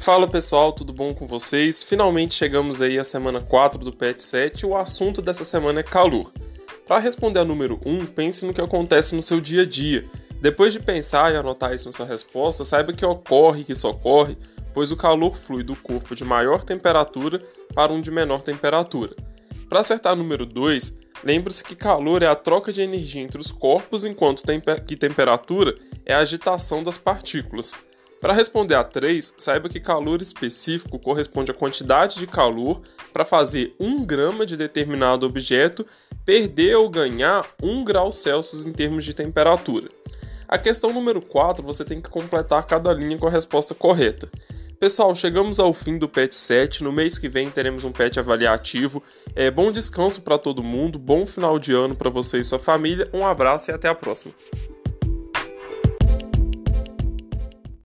Fala pessoal, tudo bom com vocês? Finalmente chegamos aí à semana 4 do PET 7 e o assunto dessa semana é calor. Para responder a número 1, pense no que acontece no seu dia a dia. Depois de pensar e anotar isso na sua resposta, saiba que ocorre que isso ocorre, pois o calor flui do corpo de maior temperatura para um de menor temperatura. Para acertar número 2, lembre-se que calor é a troca de energia entre os corpos, enquanto que temperatura é a agitação das partículas. Para responder a 3, saiba que calor específico corresponde à quantidade de calor para fazer 1 grama de determinado objeto perder ou ganhar 1 grau Celsius em termos de temperatura. A questão número 4, você tem que completar cada linha com a resposta correta. Pessoal, chegamos ao fim do PET 7. No mês que vem teremos um PET avaliativo. É, bom descanso para todo mundo, bom final de ano para você e sua família. Um abraço e até a próxima.